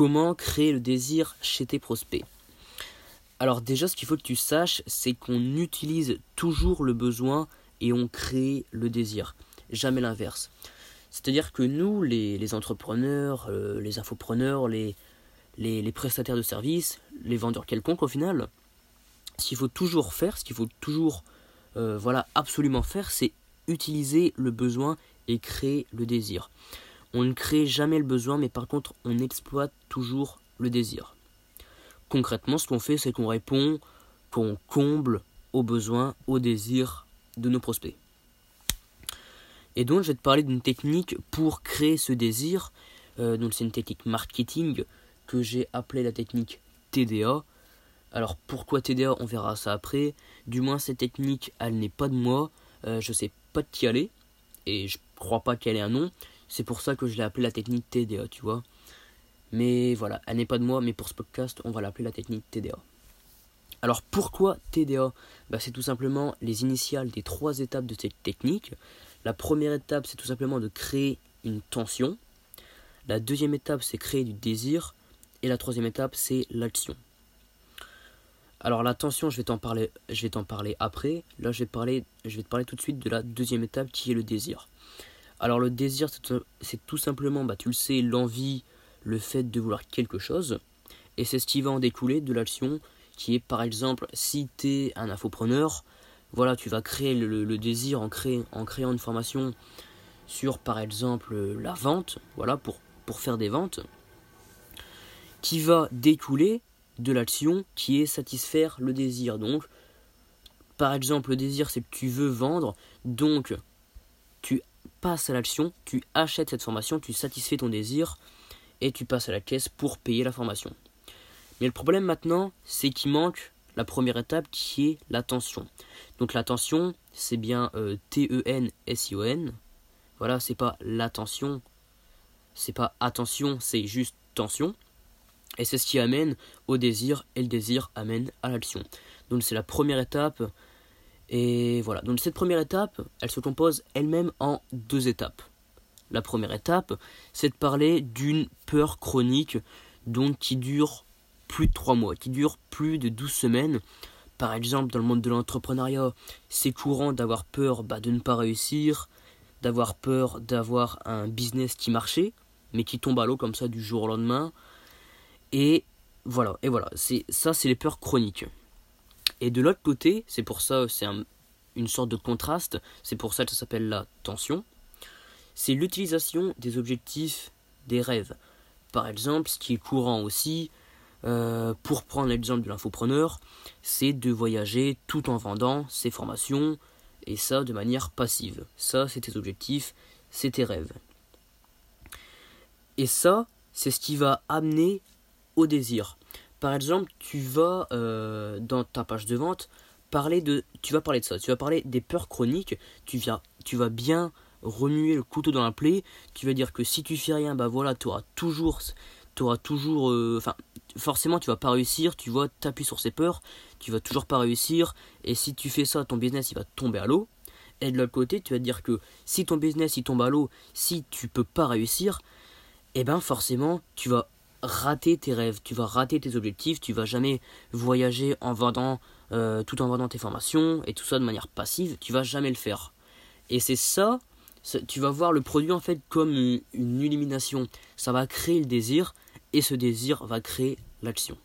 comment créer le désir chez tes prospects Alors déjà, ce qu'il faut que tu saches, c'est qu'on utilise toujours le besoin et on crée le désir, jamais l'inverse. C'est-à-dire que nous, les, entrepreneurs, euh, les infopreneurs, les, prestataires de services, les vendeurs quelconques au final, ce qu'il faut toujours faire, ce qu'il faut toujours euh, voilà, absolument faire, c'est utiliser le besoin et créer le désir. On ne crée jamais le besoin, mais par contre, on exploite toujours le désir. Concrètement, ce qu'on fait, c'est qu'on répond, qu'on comble aux besoins, aux désirs de nos prospects. Et donc, je vais te parler d'une technique pour créer ce désir. Euh, donc, c'est une technique marketing que j'ai appelée la technique TDA. Alors, pourquoi TDA On verra ça après. Du moins, cette technique, elle n'est pas de moi. Euh, je sais pas de qui elle est. Et je crois pas qu'elle ait un nom. C'est pour ça que je l'ai appelée la technique TDA, tu vois. Mais voilà, elle n'est pas de moi, mais pour ce podcast, on va l'appeler la technique TDA. Alors pourquoi TDA bah, C'est tout simplement les initiales des trois étapes de cette technique. La première étape, c'est tout simplement de créer une tension. La deuxième étape, c'est créer du désir. Et la troisième étape, c'est l'action. Alors la tension, je vais t'en parler, je vais t'en parler après. Là, je vais, je vais te parler tout de suite de la deuxième étape qui est le désir. Alors le désir, c'est tout simplement, bah, tu le sais, l'envie, le fait de vouloir quelque chose. Et c'est ce qui va en découler de l'action qui est par exemple si tu es un infopreneur, voilà, tu vas créer le, désir en, en créant une formation sur par exemple la vente, voilà, pour, pour faire des ventes, qui va découler de l'action qui est satisfaire le désir. Donc, par exemple, le désir c'est que tu veux vendre, donc tu passes à l'action, tu achètes cette formation, tu satisfais ton désir et tu passes à la caisse pour payer la formation. Mais le problème maintenant, c'est qu'il manque la première étape qui est l'attention. Donc l'attention, c'est bien euh, T-E-N-S-I-O-N. Voilà, c'est pas l'attention, c'est pas attention, c'est juste tension. Et c'est ce qui amène au désir, et le désir amène à l'action. Donc c'est la première étape. Et voilà, donc cette première étape, elle se compose elle-même en deux étapes. La première étape, c'est de parler d'une peur chronique, donc qui dure plus de 3 mois, qui dure plus de 12 semaines. Par exemple, dans le monde de l'entrepreneuriat, c'est courant d'avoir peur bah, de ne pas réussir, d'avoir peur d'avoir un business qui marchait, mais qui tombe à l'eau comme ça du jour au lendemain. Et voilà, et voilà, c'est ça c'est les peurs chroniques. Et de l'autre côté, c'est pour ça c'est une sorte de contraste, c'est pour ça que ça s'appelle la tension. C'est l'utilisation des objectifs des rêves. Par exemple, ce qui est courant aussi, euh, pour prendre l'exemple de l'infopreneur, c'est de voyager tout en vendant ses formations, et ça de manière passive. Ça, c'est tes objectifs, c'est tes rêves. Et ça, c'est ce qui va amener au désir. Par exemple, tu vas euh, dans ta page de vente parler de, tu vas parler de ça, tu vas parler des peurs chroniques, tu, viens, tu vas bien remuer le couteau dans la plaie, tu vas dire que si tu fais rien, bah voilà, tu auras toujours, auras toujours, euh, enfin, forcément tu vas pas réussir, tu vois, t'appuies sur ces peurs, tu vas toujours pas réussir, et si tu fais ça, ton business il va tomber à l'eau. Et de l'autre côté, tu vas dire que si ton business il tombe à l'eau, si tu peux pas réussir, eh ben forcément tu vas rater tes rêves, tu vas rater tes objectifs, tu vas jamais voyager en vendant, euh, tout en vendant tes formations et tout ça de manière passive, tu vas jamais le faire. Et c'est ça, tu vas voir le produit en fait comme une, illumination. Ça va créer le désir et ce désir va créer l'action.